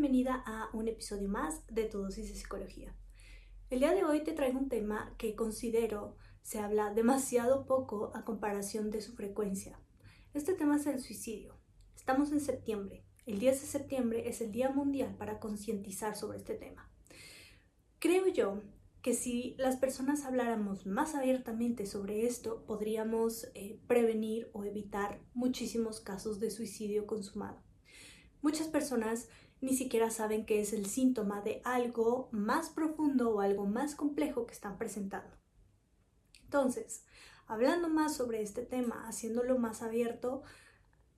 bienvenida a un episodio más de Tu dosis de psicología. El día de hoy te traigo un tema que considero se habla demasiado poco a comparación de su frecuencia. Este tema es el suicidio. Estamos en septiembre. El 10 de septiembre es el Día Mundial para concientizar sobre este tema. Creo yo que si las personas habláramos más abiertamente sobre esto, podríamos eh, prevenir o evitar muchísimos casos de suicidio consumado. Muchas personas ni siquiera saben que es el síntoma de algo más profundo o algo más complejo que están presentando. Entonces, hablando más sobre este tema, haciéndolo más abierto,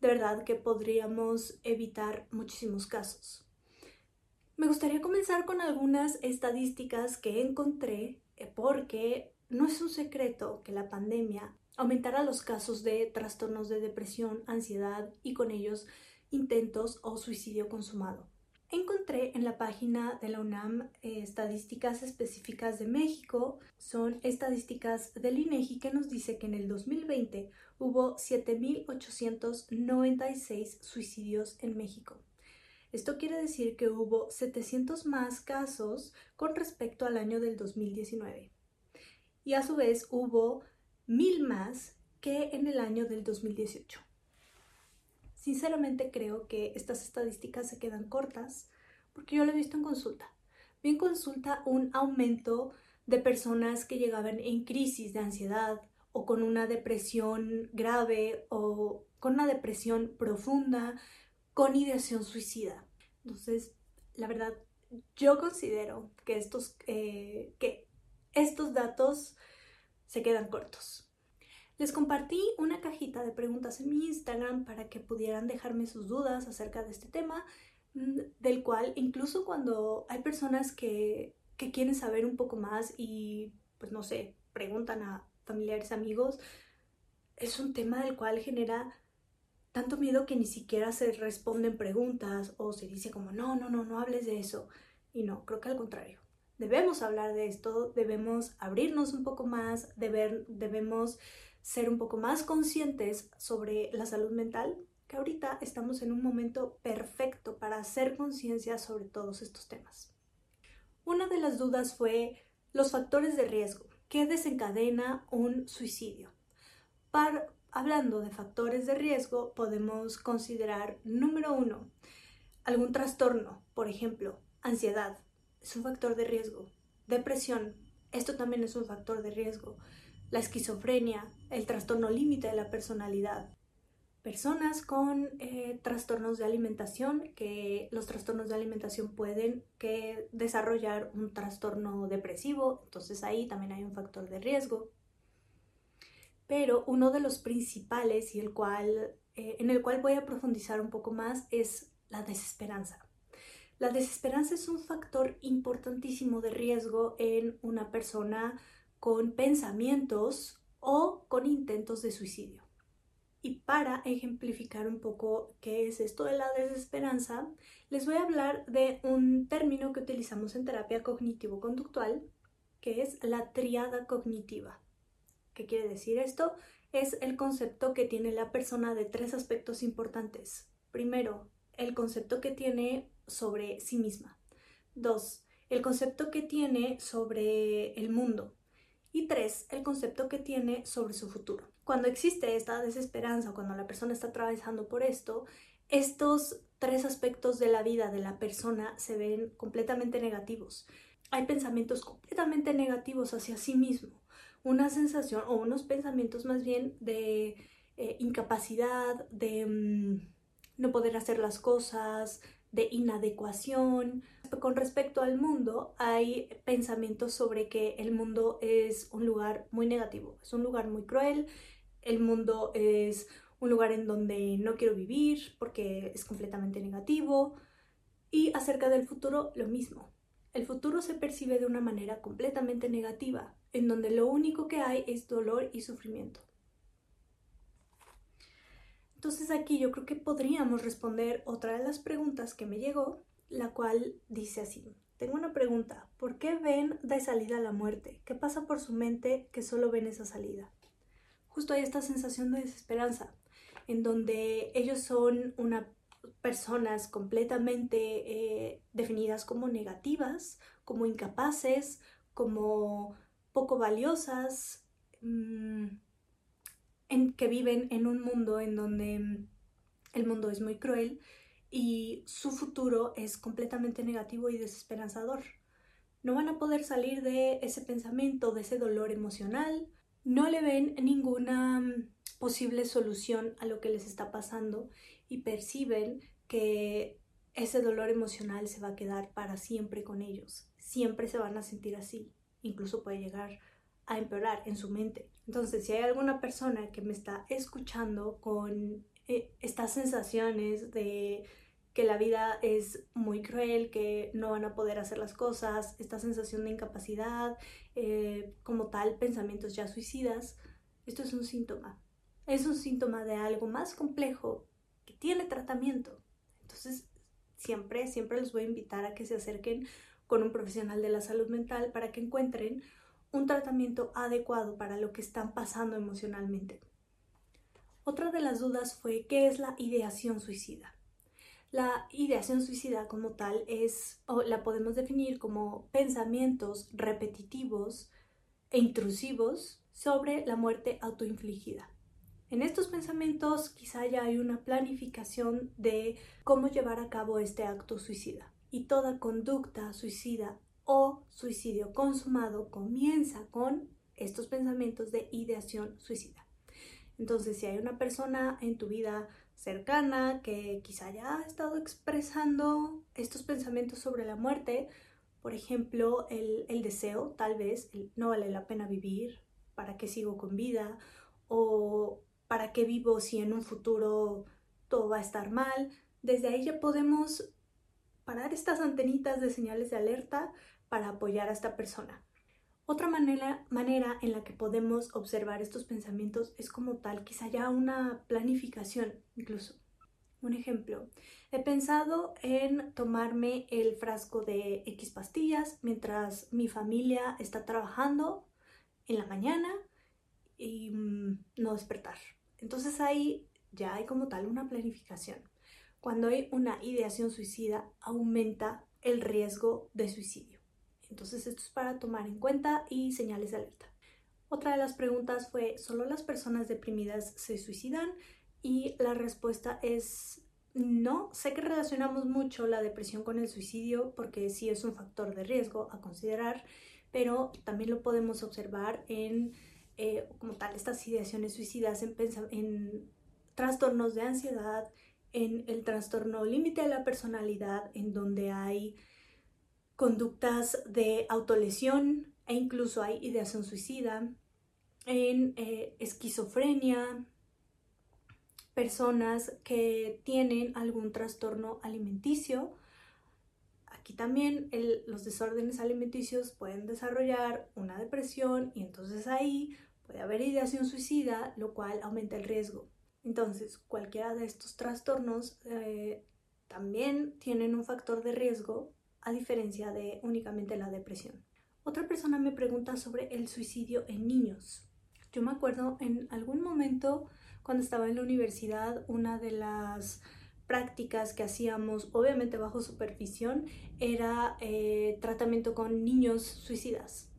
de verdad que podríamos evitar muchísimos casos. Me gustaría comenzar con algunas estadísticas que encontré eh, porque no es un secreto que la pandemia aumentará los casos de trastornos de depresión, ansiedad y con ellos intentos o suicidio consumado. Encontré en la página de la UNAM eh, estadísticas específicas de México. Son estadísticas del INEGI que nos dice que en el 2020 hubo 7.896 suicidios en México. Esto quiere decir que hubo 700 más casos con respecto al año del 2019. Y a su vez hubo 1000 más que en el año del 2018. Sinceramente creo que estas estadísticas se quedan cortas porque yo lo he visto en consulta. Vi en consulta un aumento de personas que llegaban en crisis de ansiedad o con una depresión grave o con una depresión profunda, con ideación suicida. Entonces, la verdad, yo considero que estos, eh, que estos datos se quedan cortos. Les compartí una cajita de preguntas en mi Instagram para que pudieran dejarme sus dudas acerca de este tema, mm, del cual incluso cuando hay personas que, que quieren saber un poco más y, pues no sé, preguntan a familiares, amigos, es un tema del cual genera tanto miedo que ni siquiera se responden preguntas o se dice como, no, no, no, no hables de eso. Y no, creo que al contrario. Debemos hablar de esto, debemos abrirnos un poco más, debemos ser un poco más conscientes sobre la salud mental, que ahorita estamos en un momento perfecto para hacer conciencia sobre todos estos temas. Una de las dudas fue los factores de riesgo. ¿Qué desencadena un suicidio? Para, hablando de factores de riesgo, podemos considerar, número uno, algún trastorno, por ejemplo, ansiedad, es un factor de riesgo. Depresión, esto también es un factor de riesgo la esquizofrenia, el trastorno límite de la personalidad. Personas con eh, trastornos de alimentación, que los trastornos de alimentación pueden que desarrollar un trastorno depresivo, entonces ahí también hay un factor de riesgo. Pero uno de los principales y el cual, eh, en el cual voy a profundizar un poco más es la desesperanza. La desesperanza es un factor importantísimo de riesgo en una persona con pensamientos o con intentos de suicidio. Y para ejemplificar un poco qué es esto de la desesperanza, les voy a hablar de un término que utilizamos en terapia cognitivo-conductual, que es la triada cognitiva. ¿Qué quiere decir esto? Es el concepto que tiene la persona de tres aspectos importantes. Primero, el concepto que tiene sobre sí misma. Dos, el concepto que tiene sobre el mundo. Y tres, el concepto que tiene sobre su futuro. Cuando existe esta desesperanza, cuando la persona está atravesando por esto, estos tres aspectos de la vida de la persona se ven completamente negativos. Hay pensamientos completamente negativos hacia sí mismo, una sensación o unos pensamientos más bien de eh, incapacidad, de mm, no poder hacer las cosas, de inadecuación. Con respecto al mundo, hay pensamientos sobre que el mundo es un lugar muy negativo, es un lugar muy cruel, el mundo es un lugar en donde no quiero vivir porque es completamente negativo. Y acerca del futuro, lo mismo. El futuro se percibe de una manera completamente negativa, en donde lo único que hay es dolor y sufrimiento. Entonces aquí yo creo que podríamos responder otra de las preguntas que me llegó, la cual dice así. Tengo una pregunta. ¿Por qué ven de salida la muerte? ¿Qué pasa por su mente que solo ven esa salida? Justo hay esta sensación de desesperanza, en donde ellos son una personas completamente eh, definidas como negativas, como incapaces, como poco valiosas, mm, viven en un mundo en donde mm, el mundo es muy cruel y su futuro es completamente negativo y desesperanzador. No van a poder salir de ese pensamiento, de ese dolor emocional, no le ven ninguna mm, posible solución a lo que les está pasando y perciben que ese dolor emocional se va a quedar para siempre con ellos. Siempre se van a sentir así. Incluso puede llegar a empeorar en su mente. Entonces, si hay alguna persona que me está escuchando con eh, estas sensaciones de que la vida es muy cruel, que no van a poder hacer las cosas, esta sensación de incapacidad, eh, como tal, pensamientos ya suicidas, esto es un síntoma. Es un síntoma de algo más complejo que tiene tratamiento. Entonces, siempre, siempre los voy a invitar a que se acerquen con un profesional de la salud mental para que encuentren un tratamiento adecuado para lo que están pasando emocionalmente. Otra de las dudas fue qué es la ideación suicida. La ideación suicida como tal es, o la podemos definir como pensamientos repetitivos e intrusivos sobre la muerte autoinfligida. En estos pensamientos quizá ya hay una planificación de cómo llevar a cabo este acto suicida. Y toda conducta suicida o suicidio consumado comienza con estos pensamientos de ideación suicida. Entonces, si hay una persona en tu vida cercana que quizá ya ha estado expresando estos pensamientos sobre la muerte, por ejemplo, el, el deseo, tal vez, no vale la pena vivir, para qué sigo con vida, o ¿Para qué vivo si en un futuro todo va a estar mal? Desde ahí ya podemos parar estas antenitas de señales de alerta para apoyar a esta persona. Otra manera, manera en la que podemos observar estos pensamientos es como tal, quizá ya una planificación incluso. Un ejemplo, he pensado en tomarme el frasco de X pastillas mientras mi familia está trabajando en la mañana y mm, no despertar. Entonces ahí ya hay como tal una planificación. Cuando hay una ideación suicida, aumenta el riesgo de suicidio. Entonces esto es para tomar en cuenta y señales de alerta. Otra de las preguntas fue, ¿solo las personas deprimidas se suicidan? Y la respuesta es no. Sé que relacionamos mucho la depresión con el suicidio porque sí es un factor de riesgo a considerar, pero también lo podemos observar en eh, como tal estas ideaciones suicidas en, en trastornos de ansiedad, en el trastorno límite de la personalidad, en donde hay conductas de autolesión e incluso hay ideación suicida, en eh, esquizofrenia, personas que tienen algún trastorno alimenticio. Aquí también los desórdenes alimenticios pueden desarrollar una depresión y entonces ahí Puede haber ideación suicida, lo cual aumenta el riesgo. Entonces, cualquiera de estos trastornos eh, también tienen un factor de riesgo a diferencia de únicamente la depresión. Otra persona me pregunta sobre el suicidio en niños. Yo me acuerdo en algún momento cuando estaba en la universidad, una de las prácticas que hacíamos, obviamente bajo supervisión, era eh, tratamiento con niños suicidas.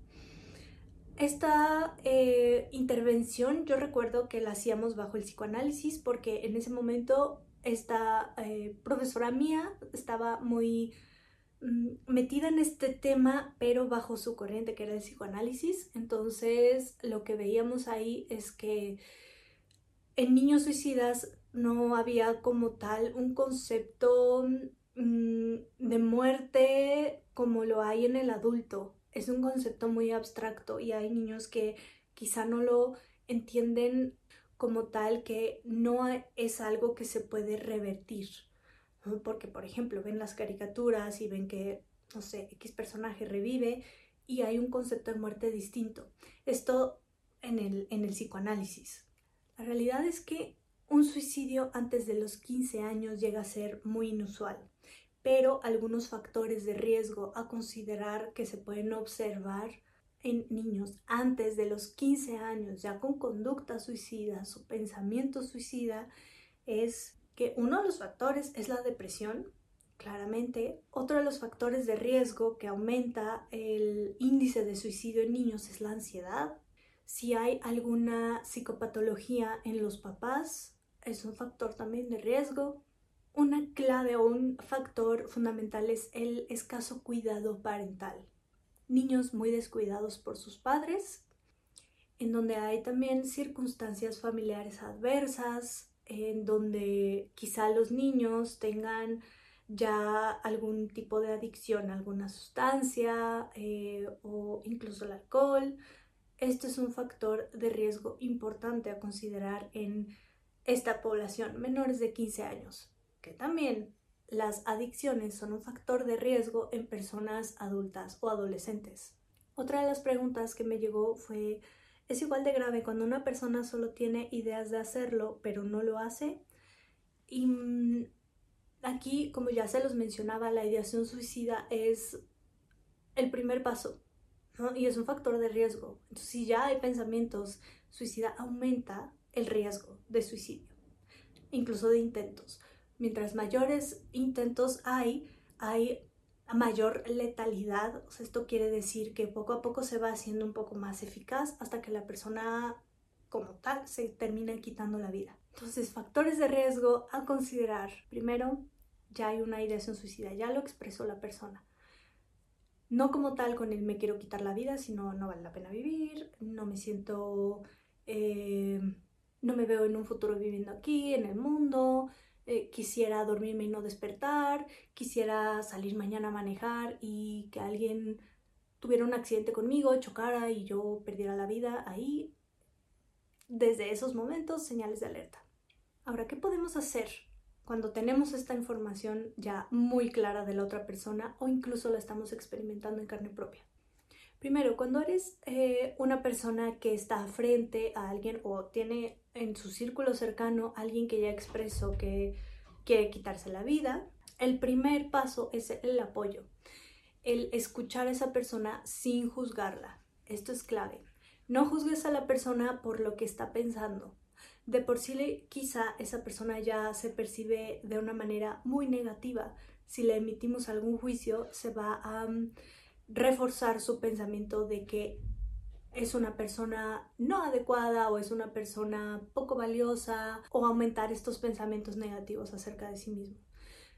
Esta eh, intervención yo recuerdo que la hacíamos bajo el psicoanálisis porque en ese momento esta eh, profesora mía estaba muy mm, metida en este tema pero bajo su corriente que era el psicoanálisis. Entonces lo que veíamos ahí es que en niños suicidas no había como tal un concepto mm, de muerte como lo hay en el adulto es un concepto muy abstracto y hay niños que quizá no lo entienden como tal que no es algo que se puede revertir. Porque, por ejemplo, ven las caricaturas y ven que, no sé, X personaje revive y hay un concepto de muerte distinto. Esto en el, en el psicoanálisis. La realidad es que un suicidio antes de los 15 años llega a ser muy inusual pero algunos factores de riesgo a considerar que se pueden observar en niños antes de los 15 años, ya con conducta suicida o pensamiento suicida, es que uno de los factores es la depresión, claramente. Otro de los factores de riesgo que aumenta el índice de suicidio en niños es la ansiedad. Si hay alguna psicopatología en los papás, es un factor también de riesgo. Una clave o un factor fundamental es el escaso cuidado parental. Niños muy descuidados por sus padres, en donde hay también circunstancias familiares adversas, en donde quizá los niños tengan ya algún tipo de adicción a alguna sustancia eh, o incluso el alcohol. Esto es un factor de riesgo importante a considerar en esta población menores de 15 años, que también las adicciones son un factor de riesgo en personas adultas o adolescentes. Otra de las preguntas que me llegó fue es igual de grave cuando una persona solo tiene ideas de hacerlo, pero no lo hace. Y mm, aquí, como ya se los mencionaba, la ideación suicida es el primer paso y es un factor de riesgo. Entonces, si ya hay pensamientos suicida, aumenta el riesgo de suicidio, incluso de intentos. Mientras mayores intentos hay, hay mayor letalidad. esto quiere decir que poco a poco se va haciendo un poco más eficaz hasta que la persona como tal se termina quitando la vida. Entonces, factores de riesgo a considerar. Primero, ya hay una ideación suicida, ya lo expresó la persona. No como tal con el me quiero quitar la vida, sino no vale la pena vivir, no me siento, eh, no me veo en un futuro viviendo aquí, en el mundo, eh, quisiera dormirme y no despertar, quisiera salir mañana a manejar y que alguien tuviera un accidente conmigo, chocara y yo perdiera la vida ahí. Desde esos momentos, señales de alerta. Ahora, ¿qué podemos hacer cuando tenemos esta información ya muy clara de la otra persona o incluso la estamos experimentando en carne propia? Primero, cuando eres eh, una persona que está frente a alguien o tiene en su círculo cercano alguien que ya expresó que quiere quitarse la vida, el primer paso es el apoyo, el escuchar a esa persona sin juzgarla. Esto es clave. No juzgues a la persona por lo que está pensando. De por sí quizá esa persona ya se percibe de una manera muy negativa. Si le emitimos algún juicio, se va a reforzar su pensamiento de que es una persona no adecuada o es una persona poco valiosa o aumentar estos pensamientos negativos acerca de sí mismo.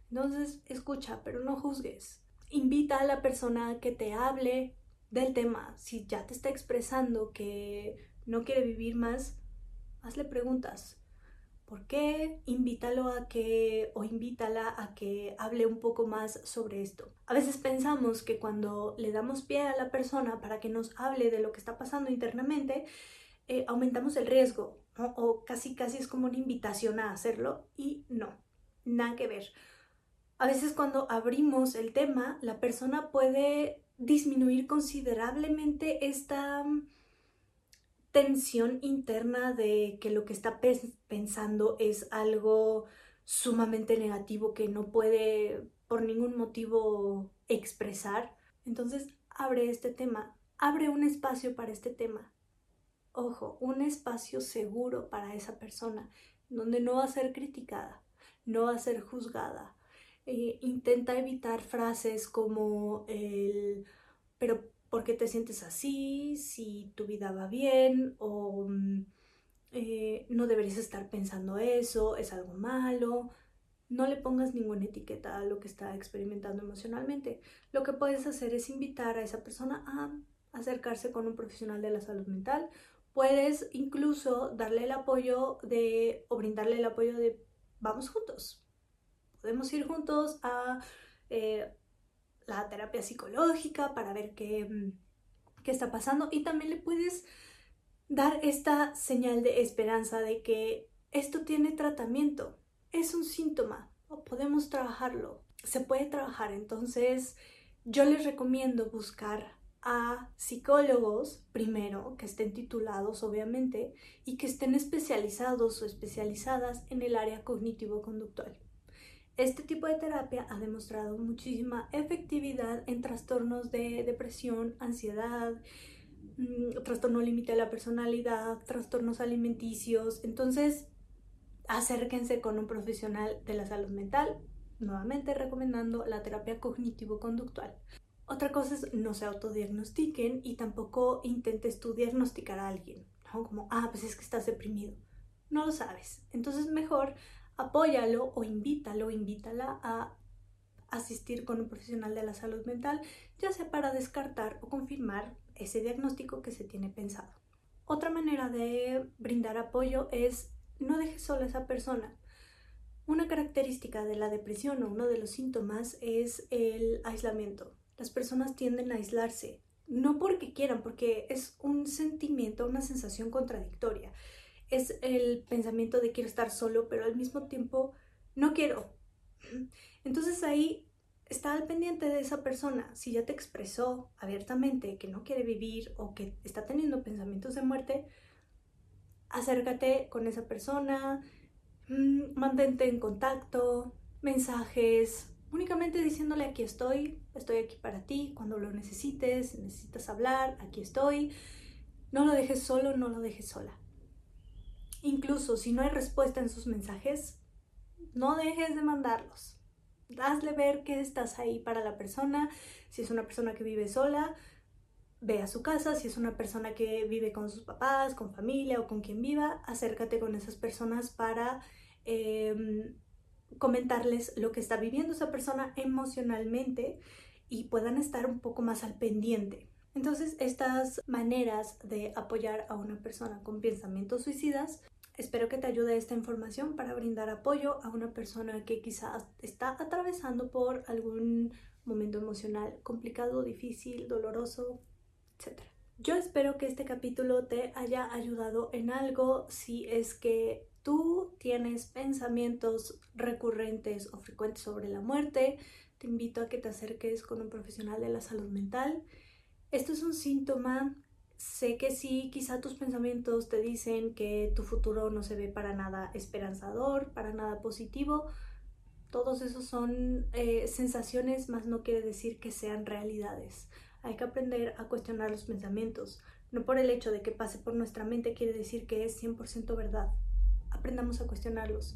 Entonces, escucha, pero no juzgues. Invita a la persona que te hable del tema. Si ya te está expresando que no quiere vivir más, hazle preguntas. ¿Por qué? Invítalo a que o invítala a que hable un poco más sobre esto. A veces pensamos que cuando le damos pie a la persona para que nos hable de lo que está pasando internamente, eh, aumentamos el riesgo o casi casi es como una invitación a hacerlo y no, nada que ver. A veces cuando abrimos el tema, la persona puede disminuir considerablemente esta tensión interna de que lo que está pensando es algo sumamente negativo que no puede por ningún motivo expresar. Entonces abre este tema, abre un espacio para este tema. Ojo, un espacio seguro para esa persona, donde no va a ser criticada, no va a ser juzgada. Eh, intenta evitar frases como el, pero por qué te sientes así, si tu vida va bien o mm, eh, no deberías estar pensando eso, es algo malo. No le pongas ninguna etiqueta a lo que está experimentando emocionalmente. Lo que puedes hacer es invitar a esa persona a acercarse con un profesional de la salud mental. Puedes incluso darle el apoyo de o brindarle el apoyo de vamos juntos. Podemos ir juntos a eh, la terapia psicológica para ver qué, mm, qué está pasando y también le puedes dar esta señal de esperanza de que esto tiene tratamiento, es un síntoma o podemos trabajarlo, se puede trabajar. Entonces yo les recomiendo buscar a psicólogos primero, que estén titulados obviamente y que estén especializados o especializadas en el área cognitivo-conductual. Este tipo de terapia ha demostrado muchísima efectividad en trastornos de depresión, ansiedad, mm, trastorno límite de la personalidad, trastornos alimenticios. Entonces, acérquense con un profesional de la salud mental, nuevamente recomendando la terapia cognitivo-conductual. Otra cosa es no se autodiagnostiquen y tampoco intentes tú diagnosticar a alguien, Como, ah, pues es que estás deprimido. No lo sabes. Entonces mejor apóyalo o invítalo, invítala a asistir con un profesional de la salud mental, ya sea para descartar o confirmar ese diagnóstico que se tiene pensado. Otra manera de brindar apoyo es no dejes sola a esa persona. Una característica de la depresión o uno de los síntomas es el aislamiento. Las personas tienden a aislarse, no porque quieran, porque es un sentimiento, una sensación contradictoria. Es el pensamiento de quiero estar solo, pero al mismo tiempo no quiero. Entonces ahí está al pendiente de esa persona. Si ya te expresó abiertamente que no quiere vivir o que está teniendo pensamientos de muerte, acércate con esa persona, mm, mantente en contacto, mensajes, únicamente diciéndole aquí estoy, estoy aquí para ti, cuando lo necesites, necesitas hablar, aquí estoy. No lo dejes solo, no lo dejes sola. Incluso si no hay respuesta en sus mensajes, no dejes de mandarlos. Hazle ver que estás ahí para la persona. Si es una persona que vive sola, ve a su casa. Si es una persona que vive con sus papás, con familia o con quien viva, acércate con esas personas para em, comentarles lo que está viviendo esa persona emocionalmente y puedan estar un poco más al pendiente. Entonces, estas maneras de apoyar a una persona con pensamientos suicidas Espero que te ayude esta información para brindar apoyo a una persona que quizás está atravesando por algún momento emocional complicado, difícil, doloroso, etc. Yo espero que este capítulo te haya ayudado en algo si es que tú tienes pensamientos recurrentes o frecuentes sobre la muerte. Te invito a que te acerques con un profesional de la salud mental. Esto es un síntoma Sé que sí, quizá tus pensamientos te dicen que tu futuro no se ve para nada esperanzador, para nada positivo. Todos esos son eh, sensaciones, más no quiere decir que sean realidades. Hay que aprender a cuestionar los pensamientos. No por el hecho de que pase por nuestra mente quiere decir que es 100% verdad. Aprendamos a cuestionarlos.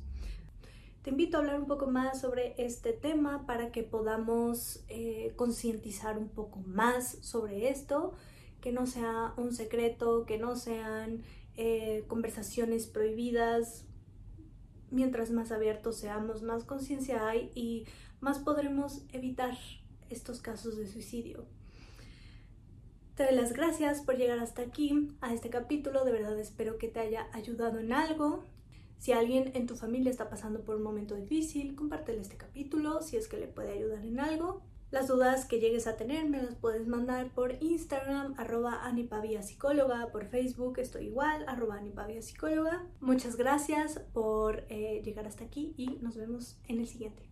Te invito a hablar un poco más sobre este tema para que podamos eh, concientizar un poco más sobre esto que no sea un secreto, que no sean eh, conversaciones prohibidas. Mientras más abiertos seamos, más conciencia hay y más podremos evitar estos casos de suicidio. Te doy las gracias por llegar hasta aquí, a este capítulo. De verdad espero que te haya ayudado en algo. Si alguien en tu familia está pasando por un momento difícil, compártele este capítulo si es que le puede ayudar en algo. Las dudas que llegues a tener me las puedes mandar por Instagram, arroba Anipavia Psicóloga, por Facebook estoy igual, arroba Anipavia Psicóloga. Muchas gracias por eh, llegar hasta aquí y nos vemos en el siguiente.